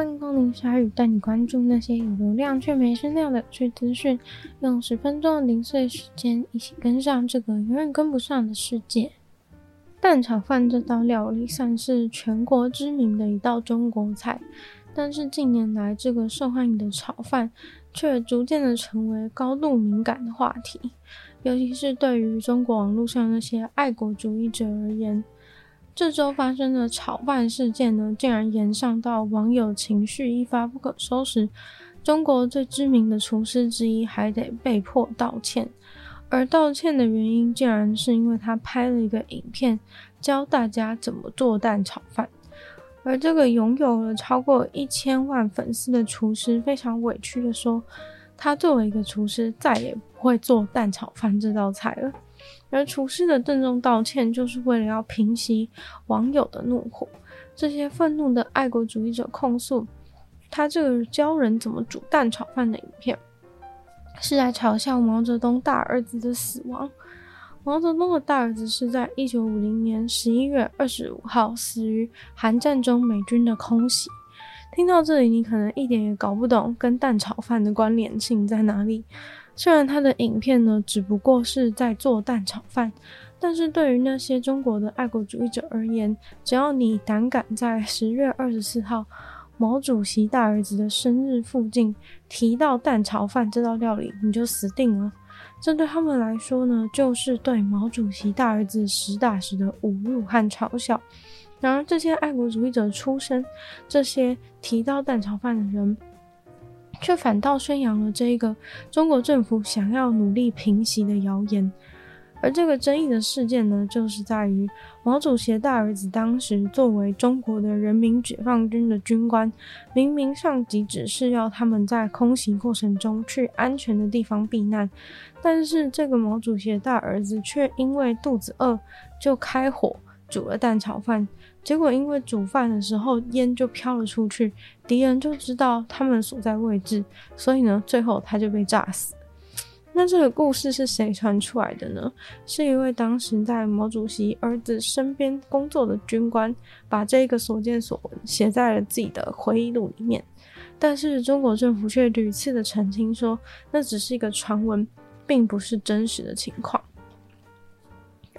欢迎光临鲨语，带你关注那些有流量却没声量的趣资讯。用十分钟的零碎时间，一起跟上这个永远跟不上的世界。蛋炒饭这道料理算是全国知名的一道中国菜，但是近年来，这个受欢迎的炒饭却逐渐的成为高度敏感的话题，尤其是对于中国网络上那些爱国主义者而言。这周发生的炒饭事件呢，竟然延上到网友情绪一发不可收拾，中国最知名的厨师之一还得被迫道歉，而道歉的原因竟然是因为他拍了一个影片，教大家怎么做蛋炒饭，而这个拥有了超过一千万粉丝的厨师非常委屈的说，他作为一个厨师，再也不会做蛋炒饭这道菜了。而厨师的郑重道歉，就是为了要平息网友的怒火。这些愤怒的爱国主义者控诉，他这个教人怎么煮蛋炒饭的影片，是在嘲笑毛泽东大儿子的死亡。毛泽东的大儿子是在一九五零年十一月二十五号死于韩战中美军的空袭。听到这里，你可能一点也搞不懂跟蛋炒饭的关联性在哪里。虽然他的影片呢，只不过是在做蛋炒饭，但是对于那些中国的爱国主义者而言，只要你胆敢在十月二十四号毛主席大儿子的生日附近提到蛋炒饭这道料理，你就死定了。这对他们来说呢，就是对毛主席大儿子实打实的侮辱和嘲笑。然而，这些爱国主义者出身，这些提到蛋炒饭的人。却反倒宣扬了这一个中国政府想要努力平息的谣言，而这个争议的事件呢，就是在于毛主席大儿子当时作为中国的人民解放军的军官，明明上级指示要他们在空袭过程中去安全的地方避难，但是这个毛主席的大儿子却因为肚子饿就开火煮了蛋炒饭。结果因为煮饭的时候烟就飘了出去，敌人就知道他们所在位置，所以呢，最后他就被炸死。那这个故事是谁传出来的呢？是一位当时在毛主席儿子身边工作的军官，把这个所见所闻写在了自己的回忆录里面。但是中国政府却屡次的澄清说，那只是一个传闻，并不是真实的情况。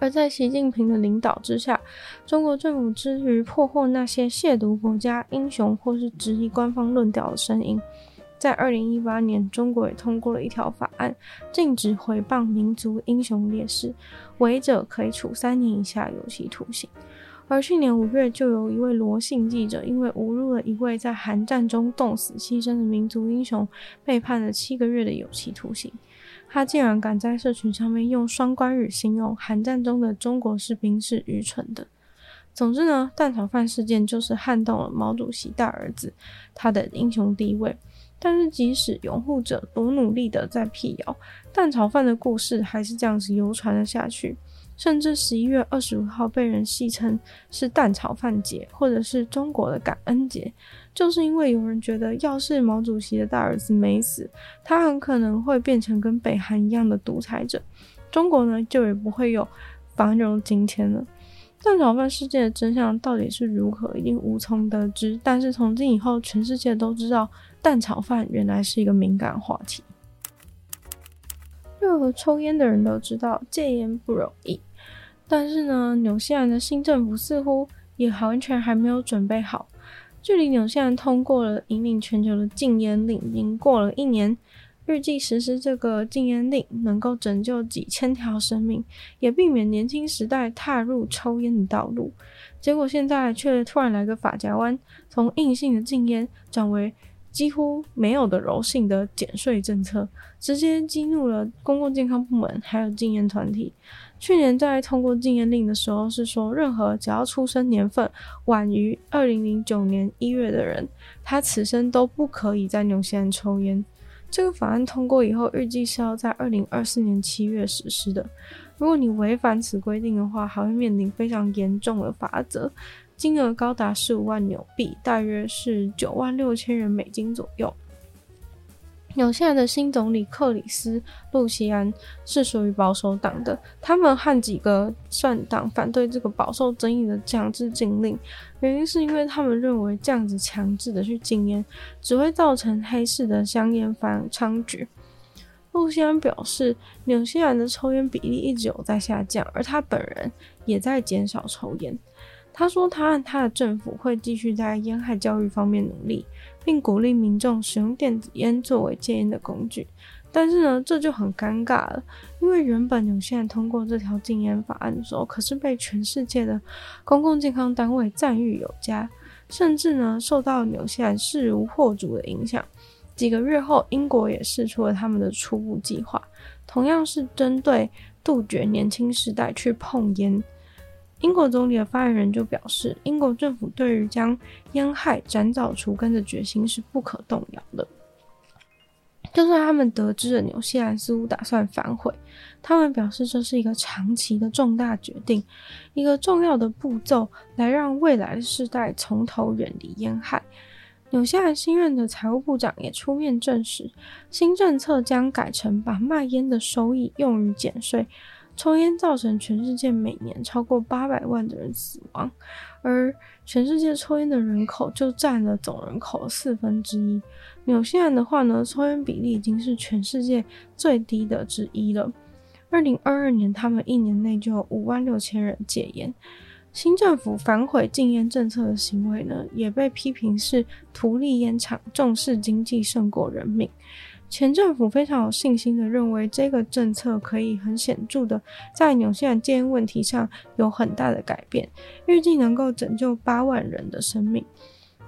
而在习近平的领导之下，中国政府之于破获那些亵渎国家英雄或是质疑官方论调的声音，在二零一八年，中国也通过了一条法案，禁止诽谤民族英雄烈士，违者可以处三年以下有期徒刑。而去年五月，就有一位罗姓记者，因为侮辱了一位在韩战中冻死牺牲的民族英雄，被判了七个月的有期徒刑。他竟然敢在社群上面用双关语形容韩战中的中国士兵是愚蠢的。总之呢，蛋炒饭事件就是撼动了毛主席大儿子他的英雄地位。但是即使拥护者多努力的在辟谣，蛋炒饭的故事还是这样子流传了下去。甚至十一月二十五号被人戏称是蛋炒饭节，或者是中国的感恩节，就是因为有人觉得，要是毛主席的大儿子没死，他很可能会变成跟北韩一样的独裁者，中国呢就也不会有繁荣今天了。蛋炒饭事件的真相到底是如何，已经无从得知。但是从今以后，全世界都知道蛋炒饭原来是一个敏感话题。任何抽烟的人都知道戒烟不容易。但是呢，纽西兰的新政府似乎也完全还没有准备好。距离纽西兰通过了引领全球的禁烟令已经过了一年，预计实施这个禁烟令能够拯救几千条生命，也避免年轻时代踏入抽烟的道路。结果现在却突然来个法夹弯，从硬性的禁烟转为几乎没有的柔性的减税政策，直接激怒了公共健康部门还有禁烟团体。去年在通过禁烟令的时候，是说任何只要出生年份晚于二零零九年一月的人，他此生都不可以在纽西兰抽烟。这个法案通过以后，预计是要在二零二四年七月实施的。如果你违反此规定的话，还会面临非常严重的罚则，金额高达十五万纽币，大约是九万六千元美金左右。纽西兰的新总理克里斯·露西安是属于保守党的，他们和几个政党反对这个饱受争议的强制禁令，原因是因为他们认为这样子强制的去禁烟，只会造成黑市的香烟贩猖獗。露西安表示，纽西兰的抽烟比例一直有在下降，而他本人也在减少抽烟。他说，他和他的政府会继续在烟害教育方面努力。并鼓励民众使用电子烟作为戒烟的工具，但是呢，这就很尴尬了，因为原本纽西兰通过这条禁烟法案的时候，可是被全世界的公共健康单位赞誉有加，甚至呢，受到纽西兰势如破竹的影响。几个月后，英国也试出了他们的初步计划，同样是针对杜绝年轻世代去碰烟。英国总理的发言人就表示，英国政府对于将烟害斩草除根的决心是不可动摇的。就算他们得知了纽西兰似乎打算反悔，他们表示这是一个长期的重大决定，一个重要的步骤，来让未来的世代从头远离烟害。纽西兰新任的财务部长也出面证实，新政策将改成把卖烟的收益用于减税。抽烟造成全世界每年超过八百万的人死亡，而全世界抽烟的人口就占了总人口四分之一。纽西兰的话呢，抽烟比例已经是全世界最低的之一了。二零二二年，他们一年内就有五万六千人戒烟。新政府反悔禁烟政策的行为呢，也被批评是图利烟厂，重视经济胜过人命。前政府非常有信心的认为，这个政策可以很显著的在纽西兰戒烟问题上有很大的改变，预计能够拯救八万人的生命。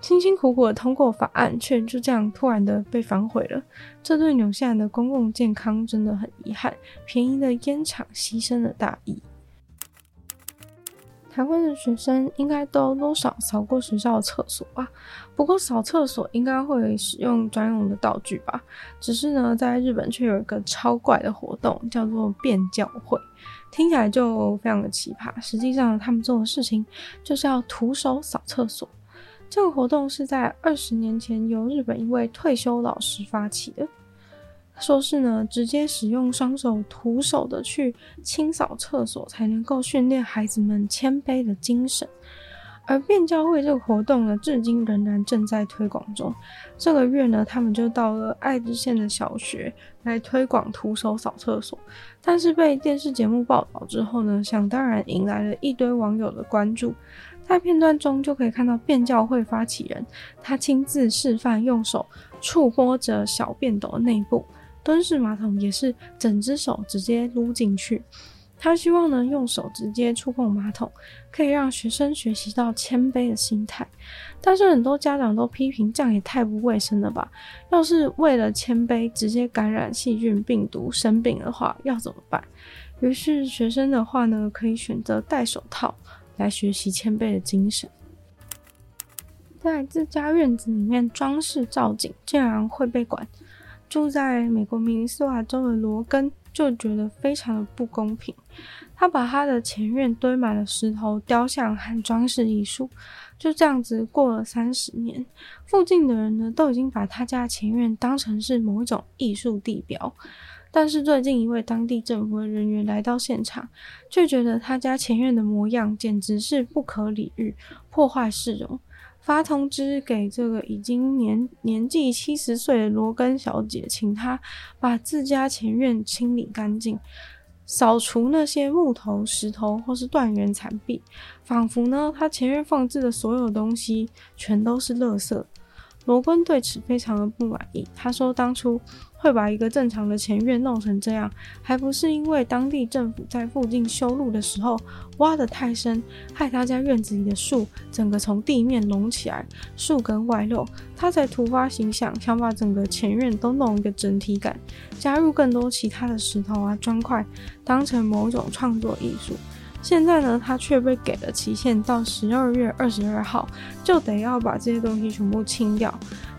辛辛苦苦的通过法案，却就这样突然的被反悔了，这对纽西兰的公共健康真的很遗憾。便宜的烟厂牺牲了大义。台湾的学生应该都多少扫过学校的厕所吧？不过扫厕所应该会使用专用的道具吧？只是呢，在日本却有一个超怪的活动，叫做变教会，听起来就非常的奇葩。实际上，他们做的事情就是要徒手扫厕所。这个活动是在二十年前由日本一位退休老师发起的。说是呢，直接使用双手徒手的去清扫厕所，才能够训练孩子们谦卑的精神。而变教会这个活动呢，至今仍然正在推广中。这个月呢，他们就到了爱知县的小学来推广徒手扫厕所。但是被电视节目报道之后呢，想当然迎来了一堆网友的关注。在片段中就可以看到变教会发起人，他亲自示范用手触摸着小便斗内部。蹲式马桶也是整只手直接撸进去，他希望呢，用手直接触碰马桶，可以让学生学习到谦卑的心态。但是很多家长都批评这样也太不卫生了吧？要是为了谦卑直接感染细菌、病毒生病的话，要怎么办？于是学生的话呢，可以选择戴手套来学习谦卑的精神。在自家院子里面装饰造景，竟然会被管。住在美国明尼苏达州的罗根就觉得非常的不公平，他把他的前院堆满了石头、雕像和装饰艺术，就这样子过了三十年。附近的人呢，都已经把他家前院当成是某一种艺术地标，但是最近一位当地政府的人员来到现场，却觉得他家前院的模样简直是不可理喻，破坏市容。发通知给这个已经年年纪七十岁的罗根小姐，请她把自家前院清理干净，扫除那些木头、石头或是断垣残壁，仿佛呢，她前院放置的所有东西全都是垃圾。罗根对此非常的不满意，他说当初。会把一个正常的前院弄成这样，还不是因为当地政府在附近修路的时候挖得太深，害他家院子里的树整个从地面隆起来，树根外露，他才突发奇想，想把整个前院都弄一个整体感，加入更多其他的石头啊砖块，当成某种创作艺术。现在呢，他却被给了期限，到十二月二十二号就得要把这些东西全部清掉，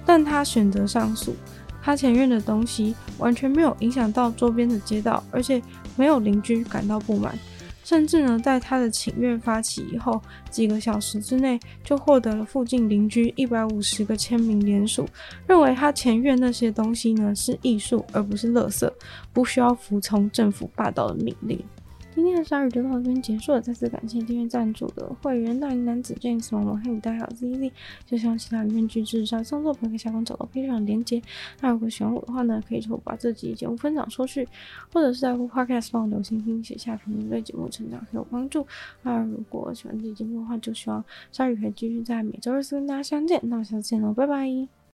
但他选择上诉。他前院的东西完全没有影响到周边的街道，而且没有邻居感到不满。甚至呢，在他的请愿发起以后，几个小时之内就获得了附近邻居一百五十个签名联署，认为他前院那些东西呢是艺术而不是垃圾，不需要服从政府霸道的命令。今天的鲨语就到这边结束了，再次感谢订阅赞助的会员大龄男子 James 毛毛黑五代号 ZZ，就像其他语音剧制上创作，可以下方找到配上连接。那如果喜欢我的话呢，可以抽把这集节目分享出去，或者是在 Podcast 帮我留星星、写下评论，对节目成长很有帮助。那如果喜欢这期节目的话，就希望鲨鱼可以继续在每周二四跟大家相见。那我们下次见喽，拜拜。